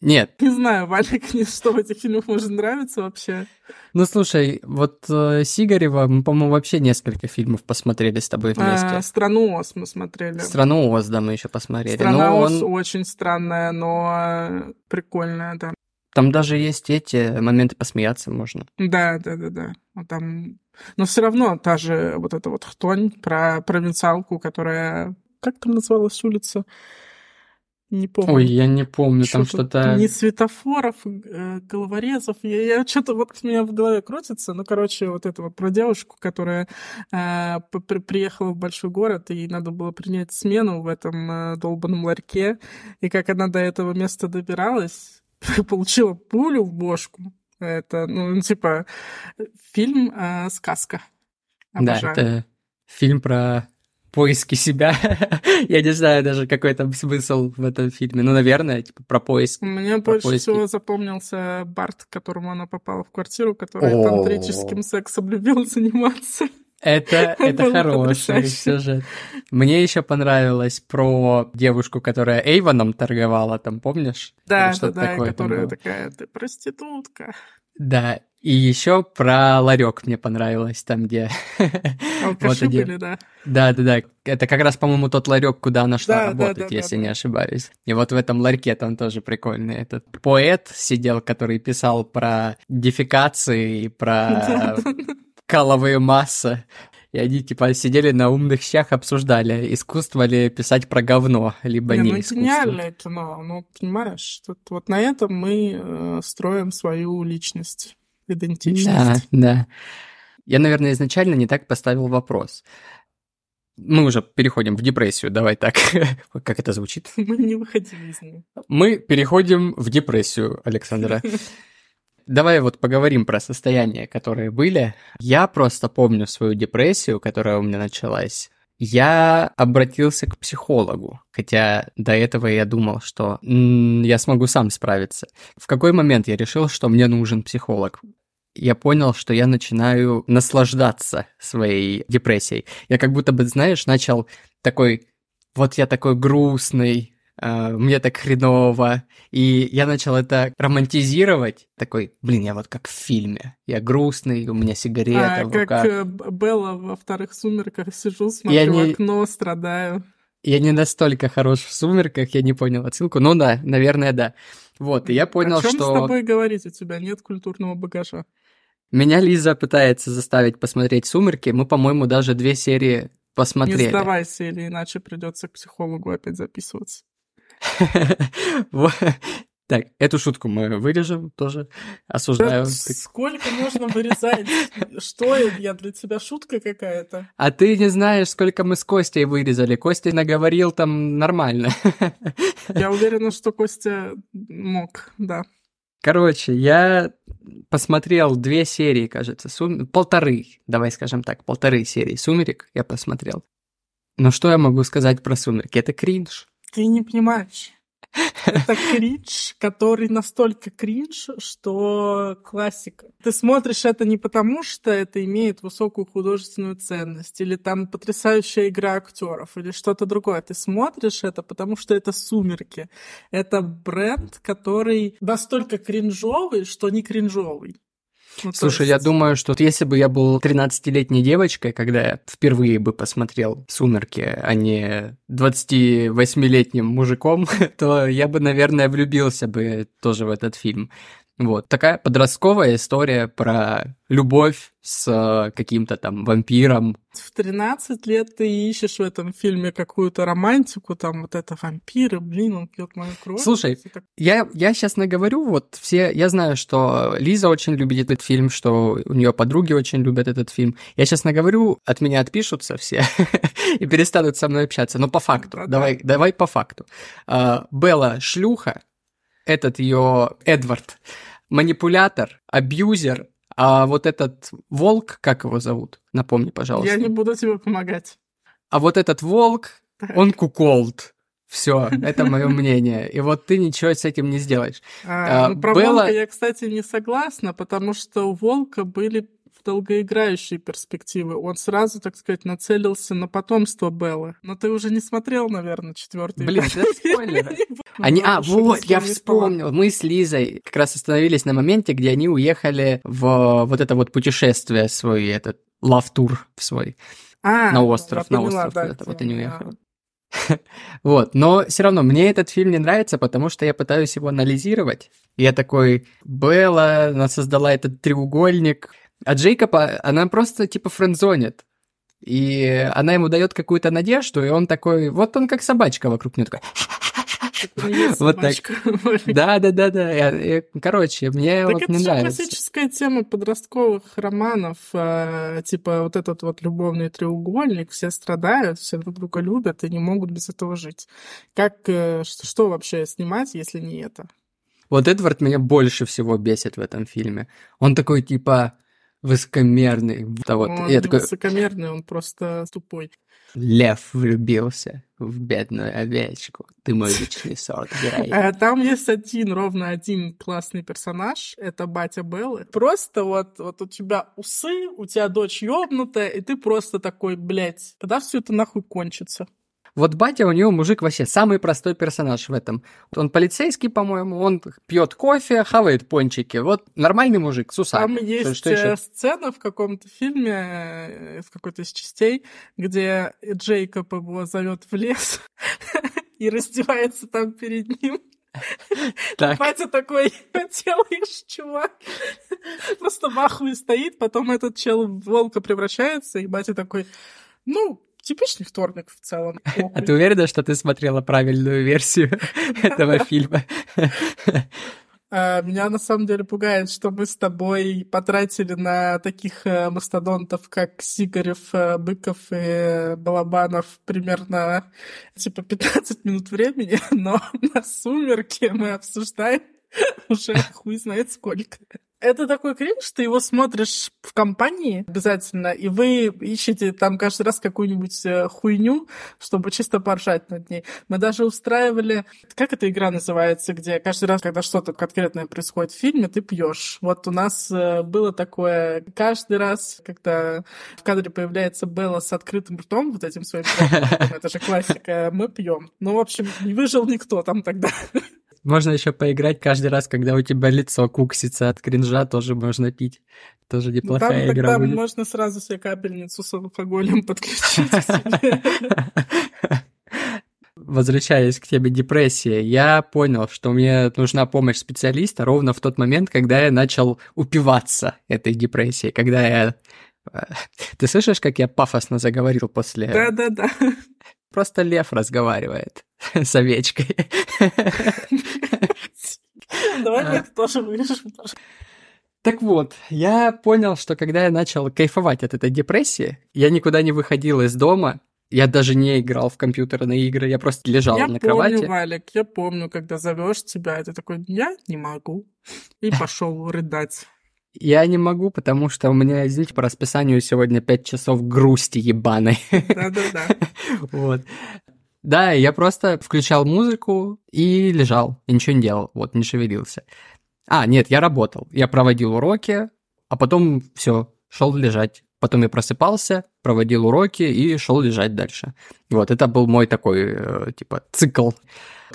Нет. Не знаю, Валик, что в этих фильмах может нравиться вообще. Ну, слушай, вот э, Сигарева, мы, по-моему, вообще несколько фильмов посмотрели с тобой вместе. А, «Страну Оз» мы смотрели. «Страну Оз», да, мы еще посмотрели. «Страна но Оз» он... очень странная, но прикольная, да. Там даже есть эти моменты посмеяться можно. Да, да, да, да. Там... Но все равно та же вот эта вот хтонь про провинциалку, которая... Как там называлась улица? Не помню. Ой, я не помню, что там что-то... Не светофоров, э, головорезов. Я, я что-то вот у меня в голове крутится. Ну, короче, вот это вот про девушку, которая э, при, приехала в большой город, и ей надо было принять смену в этом э, долбанном ларьке. И как она до этого места добиралась, получила пулю в бошку. Это, ну, типа, фильм э, «Сказка». Обожаю. Да, это фильм про поиски себя. Я не знаю даже, какой там смысл в этом фильме. Ну, наверное, типа про поиск. Мне про больше поиски. всего запомнился Барт, к которому она попала в квартиру, который тантрическим сексом любил заниматься. Это, это хороший сюжет. Мне еще понравилось про девушку, которая Эйвоном торговала, там, помнишь? Да, да, да, такое которая такая, ты проститутка. Да, и еще про ларек мне понравилось, там, где... вот были, да. Да, да, да. Это как раз, по-моему, тот ларек, куда она шла да, работать, да, да, если не ошибаюсь. И вот в этом ларьке там тоже прикольный этот поэт сидел, который писал про дефекации, про каловые массы. И они, типа, сидели на умных щах, обсуждали, искусство ли писать про говно, либо не, не ну, искусство. гениальное кино. Ну, понимаешь, тут, вот на этом мы э, строим свою личность, идентичность. Да, да. Я, наверное, изначально не так поставил вопрос. Мы уже переходим в депрессию, давай так. как это звучит? Мы не выходим из нее. Мы переходим в депрессию, Александра. Давай вот поговорим про состояния, которые были. Я просто помню свою депрессию, которая у меня началась. Я обратился к психологу, хотя до этого я думал, что я смогу сам справиться. В какой момент я решил, что мне нужен психолог? Я понял, что я начинаю наслаждаться своей депрессией. Я как будто бы, знаешь, начал такой, вот я такой грустный, мне так хреново. И я начал это романтизировать. Такой, блин, я вот как в фильме. Я грустный, у меня сигарета а, в руках. как э, Белла во вторых «Сумерках» сижу, смотрю я в окно, страдаю. Я не настолько хорош в «Сумерках», я не понял отсылку. Ну да, наверное, да. Вот, и я понял, О чем что... с тобой говорить? У тебя нет культурного багажа. Меня Лиза пытается заставить посмотреть «Сумерки». Мы, по-моему, даже две серии посмотрели. Не сдавайся, или иначе придется к психологу опять записываться. Так, эту шутку мы вырежем тоже. Осуждаю. Сколько можно вырезать? Что я для тебя шутка какая-то? А ты не знаешь, сколько мы с Костей вырезали. Костя наговорил там нормально. Я уверена, что Костя мог, да. Короче, я посмотрел две серии, кажется, сум... полторы, давай скажем так, полторы серии «Сумерек» я посмотрел. Но что я могу сказать про «Сумерки»? Это кринж. Ты не понимаешь. Это кринж, который настолько кринж, что классика. Ты смотришь это не потому, что это имеет высокую художественную ценность, или там потрясающая игра актеров, или что-то другое. Ты смотришь это, потому что это сумерки. Это бренд, который настолько кринжовый, что не кринжовый. Ну, Слушай, я думаю, что если бы я был 13-летней девочкой, когда я впервые бы посмотрел «Сумерки», а не 28-летним мужиком, то я бы, наверное, влюбился бы тоже в этот фильм. Вот, такая подростковая история про любовь с каким-то там вампиром. В 13 лет ты ищешь в этом фильме какую-то романтику, там вот это вампиры, блин, он пьет мою кровь. Слушай, так... я, я сейчас наговорю, вот все, я знаю, что Лиза очень любит этот фильм, что у нее подруги очень любят этот фильм. Я сейчас наговорю, от меня отпишутся все и перестанут со мной общаться, но по факту, давай, давай по факту. А, Белла шлюха, этот ее Эдвард, манипулятор, абьюзер, а вот этот волк, как его зовут? Напомни, пожалуйста. Я не буду тебе помогать. А вот этот волк, он куколд. Все, это мое мнение. И вот ты ничего с этим не сделаешь. А, а, ну, про Белла... волка я, кстати, не согласна, потому что у волка были долгоиграющие перспективы. Он сразу, так сказать, нацелился на потомство Беллы. Но ты уже не смотрел, наверное, четвертый. Блин, это спойлер. Они, а, вот, я вспомнил. Мы с Лизой как раз остановились на моменте, где они уехали в вот это вот путешествие свой, этот лав-тур свой. А, на остров, на остров. Вот они уехали. Вот, но все равно мне этот фильм не нравится, потому что я пытаюсь его анализировать. Я такой, Белла, она создала этот треугольник, а Джейкоба, она просто типа френдзонит. И она ему дает какую-то надежду, и он такой, вот он как собачка вокруг нее такой. Вот так. Да, да, да, да. Короче, мне вот не нравится. Это классическая тема подростковых романов. А, типа вот этот вот любовный треугольник. Все страдают, все друг друга любят и не могут без этого жить. Как, э, что вообще снимать, если не это? Вот Эдвард меня больше всего бесит в этом фильме. Он такой, типа, высокомерный. Вот. Он я такой... высокомерный, он просто тупой. Лев влюбился в бедную овечку. Ты мой личный сорт, э, Там есть один, ровно один классный персонаж. Это батя Беллы. Просто вот, вот у тебя усы, у тебя дочь ёбнутая, и ты просто такой, блядь, когда все это нахуй кончится? Вот батя у него мужик вообще самый простой персонаж в этом. Он полицейский, по-моему, он пьет кофе, хавает пончики. Вот нормальный мужик с усами. Там есть что, что сцена в каком-то фильме, э, в какой-то из частей, где Джейкоб его зовет в лес и раздевается там перед ним. Так. Батя такой, делаешь, чувак? Просто в ахуе стоит, потом этот чел в волка превращается, и батя такой, ну, типичный вторник в целом. А ты уверена, что ты смотрела правильную версию этого фильма? А, меня на самом деле пугает, что мы с тобой потратили на таких э, мастодонтов, как Сигарев, э, Быков и Балабанов примерно типа 15 минут времени, но на «Сумерки» мы обсуждаем уже хуй знает сколько. Это такой кринж, ты его смотришь в компании обязательно, и вы ищете там каждый раз какую-нибудь э, хуйню, чтобы чисто поржать над ней. Мы даже устраивали... Как эта игра называется, где каждый раз, когда что-то конкретное происходит в фильме, ты пьешь. Вот у нас э, было такое... Каждый раз, когда в кадре появляется Белла с открытым ртом, вот этим своим... Это же классика. Мы пьем. Ну, в общем, не выжил никто там тогда. Можно еще поиграть каждый раз, когда у тебя лицо куксится от кринжа, тоже можно пить. Тоже ну, неплохая там, игра тогда будет. можно сразу себе капельницу с алкоголем подключить Возвращаясь к теме депрессии, я понял, что мне нужна помощь специалиста ровно в тот момент, когда я начал упиваться этой депрессией, когда я... Э, ты слышишь, как я пафосно заговорил после... Да-да-да. Просто лев разговаривает с овечкой. Давай мы это тоже вырежем. Так вот, я понял, что когда я начал кайфовать от этой депрессии, я никуда не выходил из дома, я даже не играл в компьютерные игры, я просто лежал я на помню, кровати. Валик, я помню, когда зовешь тебя, ты такой, я не могу. И пошел рыдать. Я не могу, потому что у меня, извините, по расписанию сегодня 5 часов грусти ебаной. Да-да-да. Вот. Да, я просто включал музыку и лежал, и ничего не делал, вот, не шевелился. А, нет, я работал, я проводил уроки, а потом все, шел лежать. Потом я просыпался, проводил уроки и шел лежать дальше. Вот, это был мой такой, э, типа, цикл.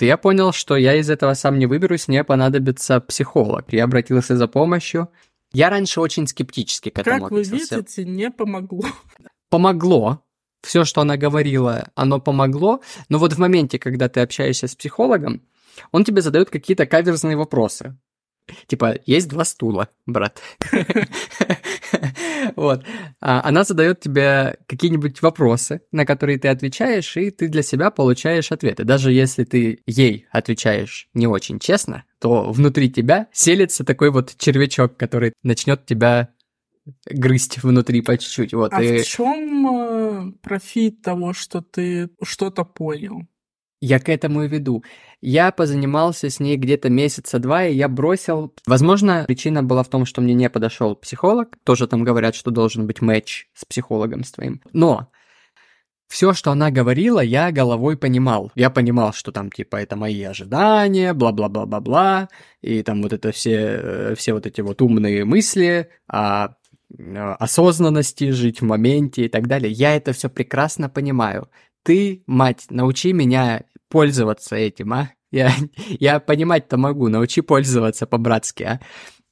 Я понял, что я из этого сам не выберусь, мне понадобится психолог. Я обратился за помощью, я раньше очень скептически к этому Как вы видите, не помогло. Помогло. Все, что она говорила, оно помогло. Но вот в моменте, когда ты общаешься с психологом, он тебе задает какие-то каверзные вопросы. Типа, есть два стула, брат. Вот. А она задает тебе какие-нибудь вопросы, на которые ты отвечаешь, и ты для себя получаешь ответы. Даже если ты ей отвечаешь не очень честно, то внутри тебя селится такой вот червячок, который начнет тебя грызть внутри по чуть-чуть. Вот, а и... в чем э, профит того, что ты что-то понял? Я к этому и веду. Я позанимался с ней где-то месяца два, и я бросил. Возможно, причина была в том, что мне не подошел психолог. Тоже там говорят, что должен быть матч с психологом с твоим. Но все, что она говорила, я головой понимал. Я понимал, что там, типа, это мои ожидания, бла-бла-бла-бла-бла, и там вот это все, э, все вот эти вот умные мысли, а осознанности, жить в моменте и так далее. Я это все прекрасно понимаю. Ты, мать, научи меня пользоваться этим, а? Я, я понимать-то могу, научи пользоваться по-братски, а?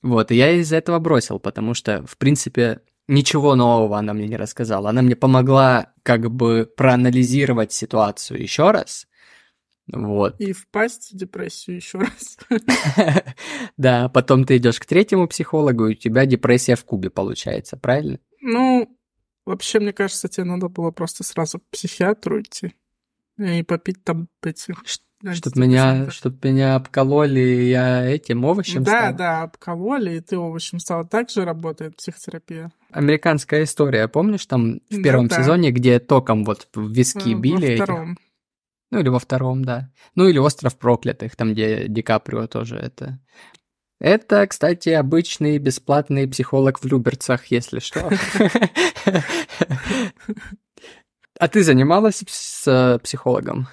Вот, и я из-за этого бросил, потому что, в принципе, ничего нового она мне не рассказала. Она мне помогла как бы проанализировать ситуацию еще раз. Вот. И впасть в депрессию еще раз. Да, потом ты идешь к третьему психологу, и у тебя депрессия в кубе получается, правильно? Ну, вообще, мне кажется, тебе надо было просто сразу к психиатру идти и попить там эти чтобы меня, чтоб меня обкололи, я этим овощем да, стал? Да, да, обкололи, и ты овощем стал. Так же работает психотерапия. Американская история, помнишь, там в первом да, сезоне, где током вот в виски во били? Во втором. Этих? Ну, или во втором, да. Ну, или «Остров проклятых», там, где Ди Каприо тоже это... Это, кстати, обычный бесплатный психолог в Люберцах, если что. А ты занималась с психологом?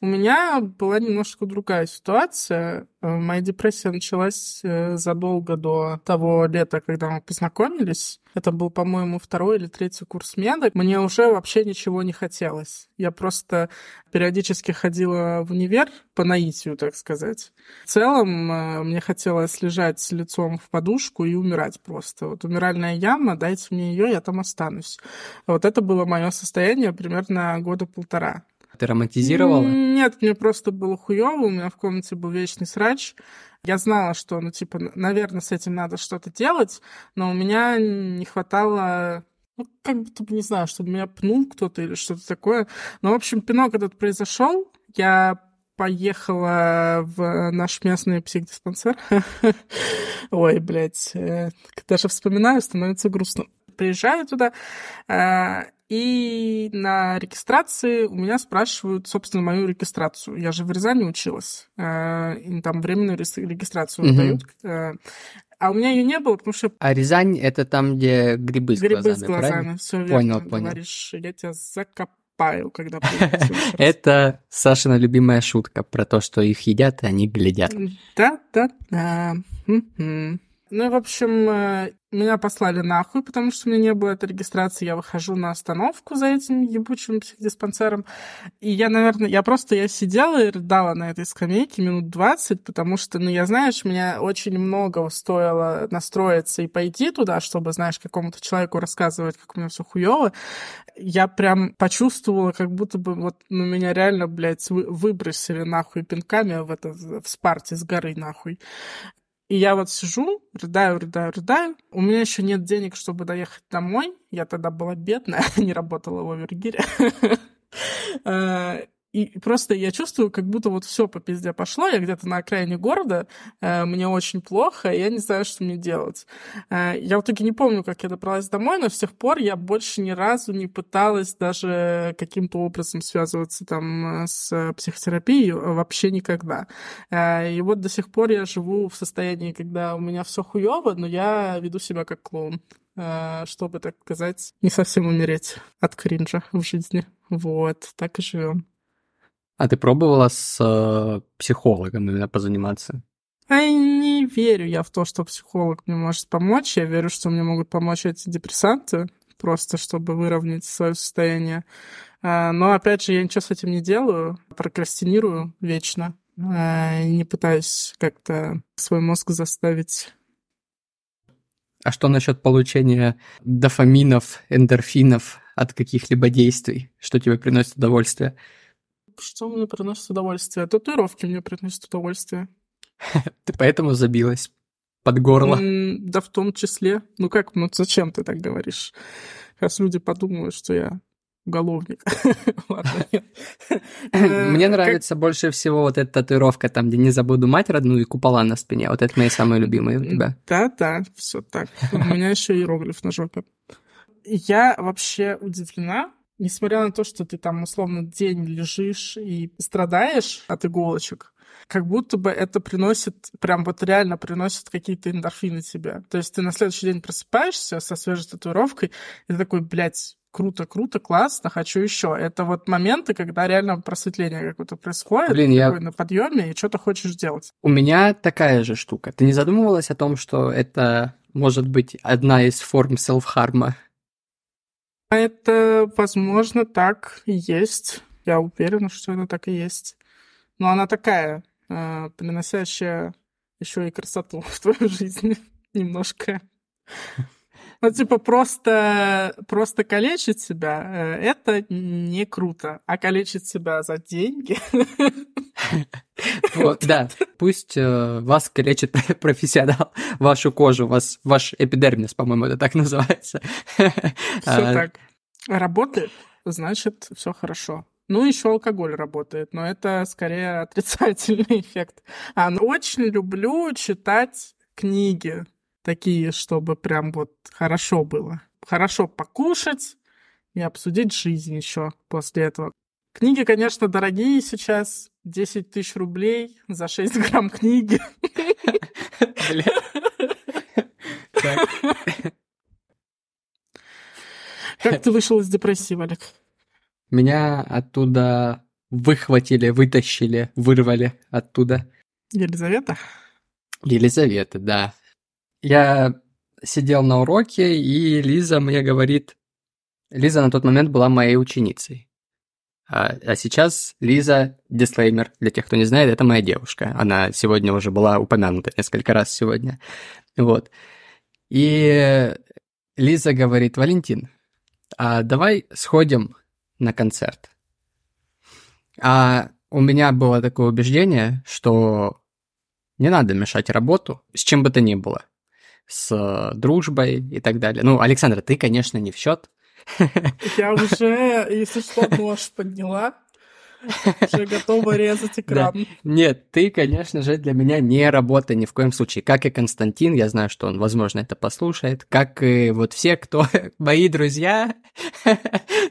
У меня была немножко другая ситуация. Э, моя депрессия началась э, задолго до того лета, когда мы познакомились. Это был, по-моему, второй или третий курс меда. Мне уже вообще ничего не хотелось. Я просто периодически ходила в универ по наитию, так сказать. В целом, э, мне хотелось лежать лицом в подушку и умирать просто. Вот умиральная яма, дайте мне ее, я там останусь. Вот это было мое состояние примерно года полтора. Ты романтизировала? Нет, мне просто было хуёво, у меня в комнате был вечный срач. Я знала, что, ну, типа, наверное, с этим надо что-то делать, но у меня не хватало ну, как будто бы, не знаю, чтобы меня пнул кто-то или что-то такое. Но, в общем, пинок этот произошел. Я поехала в наш местный психдиспансер. Ой, блядь, э, даже вспоминаю, становится грустно. Приезжаю туда, э, и на регистрации у меня спрашивают, собственно, мою регистрацию. Я же в Рязани училась. Э, и там временную регистрацию угу. дают. Э, а у меня ее не было, потому что... А Рязань — это там, где грибы с грибы глазами, с глазами, правильно? все верно. Понял, понял. Говоришь, я тебя закопаю, когда Это Сашина любимая шутка про то, что их едят, и они глядят. Да, да, да. Ну, в общем, э, меня послали нахуй, потому что у меня не было этой регистрации. Я выхожу на остановку за этим ебучим психдиспансером. И я, наверное, я просто, я сидела и рыдала на этой скамейке минут 20, потому что, ну, я, знаешь, мне очень много стоило настроиться и пойти туда, чтобы, знаешь, какому-то человеку рассказывать, как у меня все хуево. Я прям почувствовала, как будто бы вот, ну, меня реально, блядь, выбросили нахуй пинками в это, в спарте с горы нахуй. И я вот сижу, рыдаю, рыдаю, рыдаю. У меня еще нет денег, чтобы доехать домой. Я тогда была бедная, не работала в Овергире. Э, и просто я чувствую, как будто вот все по пизде пошло, я где-то на окраине города, э, мне очень плохо, и я не знаю, что мне делать. Э, я в итоге не помню, как я добралась домой, но с тех пор я больше ни разу не пыталась даже каким-то образом связываться там с психотерапией, вообще никогда. Э, и вот до сих пор я живу в состоянии, когда у меня все хуево, но я веду себя как клоун э, чтобы, так сказать, не совсем умереть от кринжа в жизни. Вот, так и живем. А ты пробовала с э, психологом именно позаниматься? А не верю я в то, что психолог мне может помочь. Я верю, что мне могут помочь эти депрессанты, просто чтобы выровнять свое состояние. А, но, опять же, я ничего с этим не делаю, прокрастинирую вечно. А, не пытаюсь как-то свой мозг заставить а что насчет получения дофаминов, эндорфинов от каких-либо действий? Что тебе приносит удовольствие? Что мне приносит удовольствие? Татуировки мне приносят удовольствие. Ты поэтому забилась под горло? Да в том числе. Ну как, ну зачем ты так говоришь? Сейчас люди подумают, что я уголовник. Мне э, нравится больше всего вот эта татуировка, там, где не забуду мать родную и купола на спине. Вот это мои самые любимые у тебя. Да-да, все так. У меня еще иероглиф на жопе. Я вообще удивлена, несмотря на то, что ты там условно день лежишь и страдаешь от иголочек, как будто бы это приносит, прям вот реально приносит какие-то эндорфины тебе. То есть ты на следующий день просыпаешься со свежей татуировкой, и ты такой, блядь, круто, круто, классно, хочу еще. Это вот моменты, когда реально просветление какое-то происходит, Блин, я... на подъеме, и что-то хочешь делать. У меня такая же штука. Ты не задумывалась о том, что это может быть одна из форм селф-харма? Это, возможно, так и есть. Я уверена, что это так и есть. Но она такая, э, приносящая еще и красоту в твою жизнь немножко. Ну, типа, просто, просто калечить себя э, — это не круто. А калечить себя за деньги... Вот, да, пусть э, вас калечит профессионал, вашу кожу, вас, ваш эпидермис, по-моему, это так называется. Все а, так. Работает, значит, все хорошо. Ну, еще алкоголь работает, но это скорее отрицательный эффект. А, ну, очень люблю читать книги такие, чтобы прям вот хорошо было. Хорошо покушать и обсудить жизнь еще после этого. Книги, конечно, дорогие сейчас. 10 тысяч рублей за 6 грамм книги. Как ты вышел из депрессии, Валик? Меня оттуда выхватили, вытащили, вырвали оттуда. Елизавета? Елизавета, да. Я сидел на уроке, и Лиза мне говорит... Лиза на тот момент была моей ученицей. А, а сейчас Лиза, дисклеймер, для тех, кто не знает, это моя девушка. Она сегодня уже была упомянута несколько раз сегодня. Вот. И Лиза говорит, Валентин, а давай сходим на концерт. А у меня было такое убеждение, что не надо мешать работу, с чем бы то ни было, с дружбой и так далее. Ну, Александра, ты, конечно, не в счет. Я уже, если что, нож подняла. Уже готова резать экран. Нет, ты, конечно же, для меня не работа ни в коем случае. Как и Константин, я знаю, что он, возможно, это послушает. Как и вот все, кто мои друзья.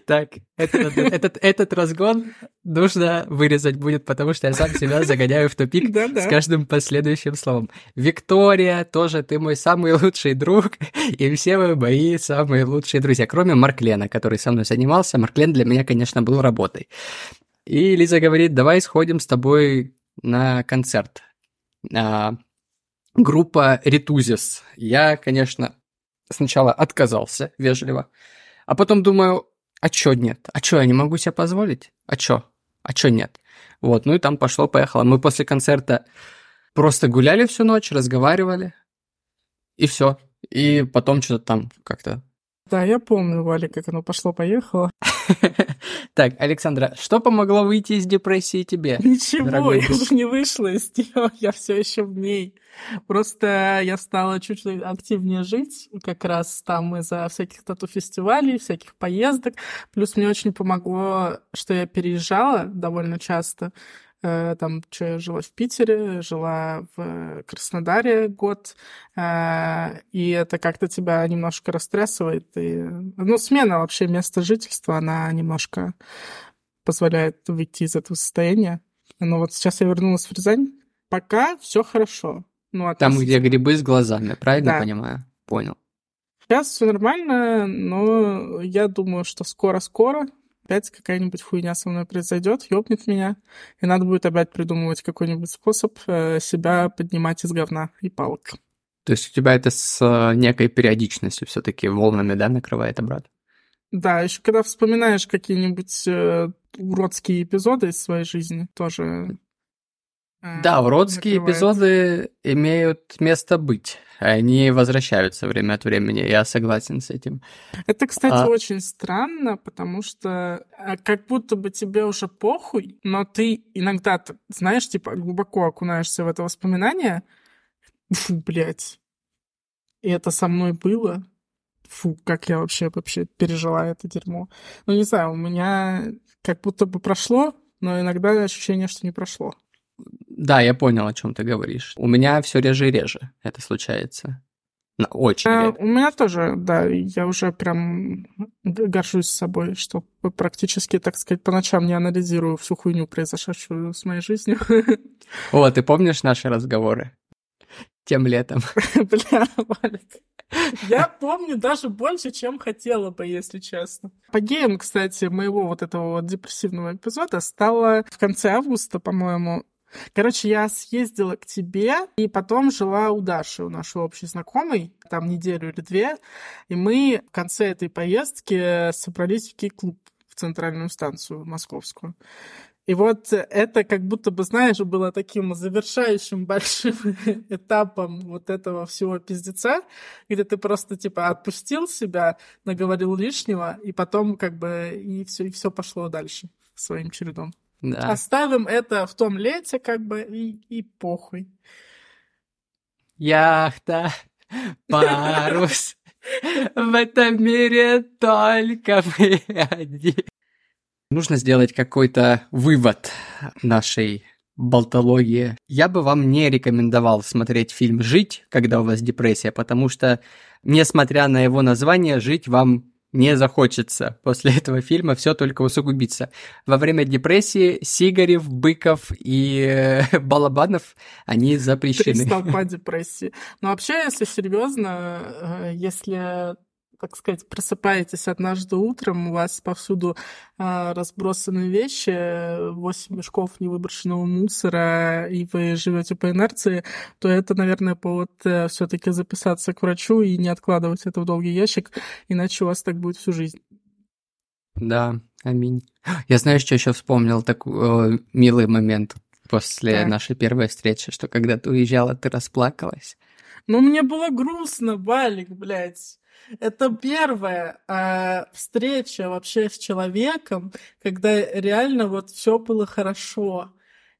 Так, этот разгон нужно вырезать будет, потому что я сам себя загоняю в тупик с каждым последующим словом. Виктория, тоже ты мой самый лучший друг, и все вы мои самые лучшие друзья, кроме Марклена, который со мной занимался. Марклен для меня, конечно, был работой. И Лиза говорит, давай сходим с тобой на концерт. А, группа Ритузис. Я, конечно, сначала отказался вежливо, а потом думаю, а чё нет? А чё, я не могу себе позволить? А чё? А чё нет? Вот, ну и там пошло-поехало. Мы после концерта просто гуляли всю ночь, разговаривали, и все. И потом что-то там как-то да, я помню, Валя, как оно пошло-поехало. Так, Александра, что помогло выйти из депрессии тебе? Ничего, я уже не вышла из нее, я все еще в ней. Просто я стала чуть чуть активнее жить, как раз там из-за всяких тату-фестивалей, всяких поездок. Плюс мне очень помогло, что я переезжала довольно часто. Э, там, что я жила в Питере, жила в Краснодаре год, э, и это как-то тебя немножко расстрессывает. И, ну, смена вообще места жительства, она немножко позволяет выйти из этого состояния. Но вот сейчас я вернулась в Рязань, пока все хорошо. Ну, относительно... Там, где грибы с глазами, правильно да. понимаю? Понял. Сейчас все нормально, но я думаю, что скоро-скоро опять какая-нибудь хуйня со мной произойдет, ёбнет меня, и надо будет опять придумывать какой-нибудь способ э, себя поднимать из говна и палок. То есть у тебя это с э, некой периодичностью все-таки волнами, да, накрывает обратно? Да, еще когда вспоминаешь какие-нибудь э, уродские эпизоды из своей жизни, тоже да, уродские эпизоды имеют место быть. Они возвращаются время от времени, я согласен с этим. Это, кстати, а... очень странно, потому что а, как будто бы тебе уже похуй, но ты иногда, знаешь, типа глубоко окунаешься в это воспоминание. Фу, блядь. И это со мной было. Фу, как я вообще вообще пережила это дерьмо. Ну, не знаю, у меня как будто бы прошло, но иногда ощущение, что не прошло. Да, я понял, о чем ты говоришь. У меня все реже и реже это случается. Очень. А, у меня тоже, да, я уже прям горжусь собой, что практически, так сказать, по ночам не анализирую всю хуйню, произошедшую с моей жизнью. О, ты помнишь наши разговоры? Тем летом. Бля, Валик. Я помню даже больше, чем хотела бы, если честно. По геям, кстати, моего вот этого вот депрессивного эпизода стало в конце августа, по-моему, Короче, я съездила к тебе, и потом жила у Даши, у нашей общей знакомой, там неделю или две, и мы в конце этой поездки собрались в кей-клуб в центральную станцию московскую. И вот это как будто бы, знаешь, было таким завершающим большим этапом вот этого всего пиздеца, где ты просто типа отпустил себя, наговорил лишнего, и потом как бы и все, и все пошло дальше своим чередом. Да. Оставим это в том лете, как бы, и, и похуй. Яхта, парус, в этом мире только мы одни. Нужно сделать какой-то вывод нашей болтологии. Я бы вам не рекомендовал смотреть фильм «Жить», когда у вас депрессия, потому что, несмотря на его название, жить вам не захочется. После этого фильма все только усугубится. Во время депрессии Сигарев, Быков и э, Балабанов, они запрещены. Три столпа депрессии. Но вообще, если серьезно, э, если так сказать, просыпаетесь однажды утром, у вас повсюду э, разбросаны вещи, 8 мешков невыброшенного мусора, и вы живете по инерции, то это, наверное, повод э, все-таки записаться к врачу и не откладывать это в долгий ящик, иначе у вас так будет всю жизнь. Да, аминь. Я знаю, что еще вспомнил такой э, милый момент после так. нашей первой встречи, что когда ты уезжала, ты расплакалась. Ну, мне было грустно, Валик, блядь. Это первая э, встреча вообще с человеком, когда реально вот все было хорошо,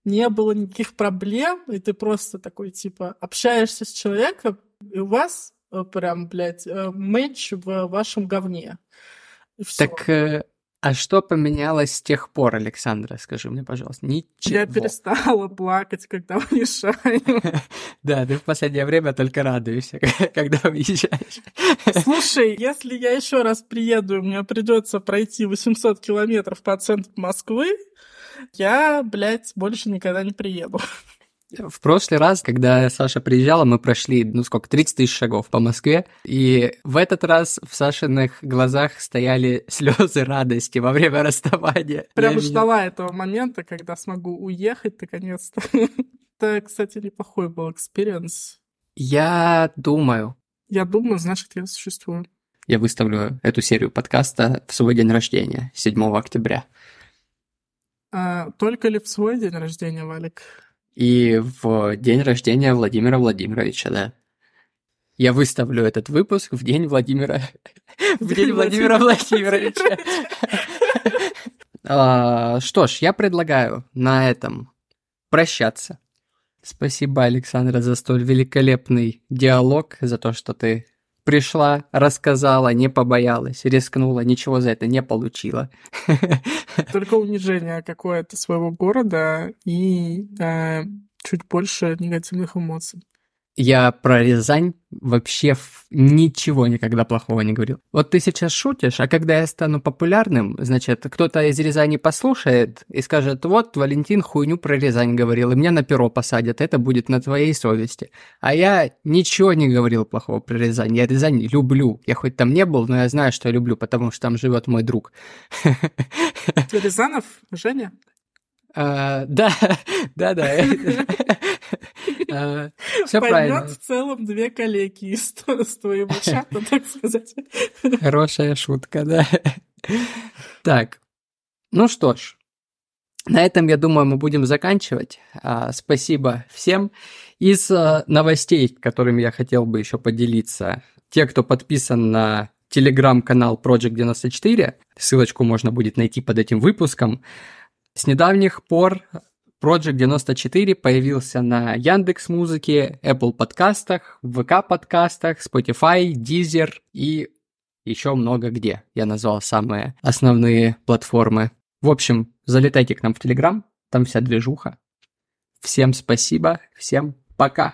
не было никаких проблем, и ты просто такой типа общаешься с человеком, и у вас э, прям, блядь, э, матч в вашем говне. Так э, а что поменялось с тех пор, Александра? Скажи мне, пожалуйста. Ничего. Я перестала плакать, когда уезжаю. Да, ты в последнее время только радуешься, когда уезжаешь. Слушай, если я еще раз приеду, мне придется пройти 800 километров по центру Москвы, я, блядь, больше никогда не приеду. В прошлый раз, когда Саша приезжала, мы прошли, ну сколько, 30 тысяч шагов по Москве, и в этот раз в Сашиных глазах стояли слезы радости во время расставания. Прям ждала меня... этого момента, когда смогу уехать наконец-то. Это, кстати, неплохой был experience. Я думаю. Я думаю, значит, я существую. Я выставлю эту серию подкаста в свой день рождения, 7 октября. А, только ли в свой день рождения, Валик? И в день рождения Владимира Владимировича, да. Я выставлю этот выпуск в день Владимира... В день Владимира Владимировича. А, что ж, я предлагаю на этом прощаться. Спасибо, Александра, за столь великолепный диалог, за то, что ты пришла, рассказала, не побоялась, рискнула, ничего за это не получила. Только унижение какое-то своего города и э, чуть больше негативных эмоций. Я про Рязань вообще ничего никогда плохого не говорил. Вот ты сейчас шутишь, а когда я стану популярным, значит, кто-то из Рязани послушает и скажет, вот, Валентин хуйню про Рязань говорил, и меня на перо посадят, это будет на твоей совести. А я ничего не говорил плохого про Рязань, я Рязань люблю. Я хоть там не был, но я знаю, что я люблю, потому что там живет мой друг. Ты Рязанов, Женя? А, да, да, да. А, Все правильно. в целом две коллеги из твоего чата, так сказать. Хорошая шутка, да. Так, ну что ж, на этом, я думаю, мы будем заканчивать. А, спасибо всем. Из новостей, которыми я хотел бы еще поделиться, те, кто подписан на телеграм-канал Project 94, ссылочку можно будет найти под этим выпуском, с недавних пор Project 94 появился на Яндекс Музыке, Apple подкастах, ВК подкастах, Spotify, Deezer и еще много где. Я назвал самые основные платформы. В общем, залетайте к нам в Telegram, там вся движуха. Всем спасибо, всем пока.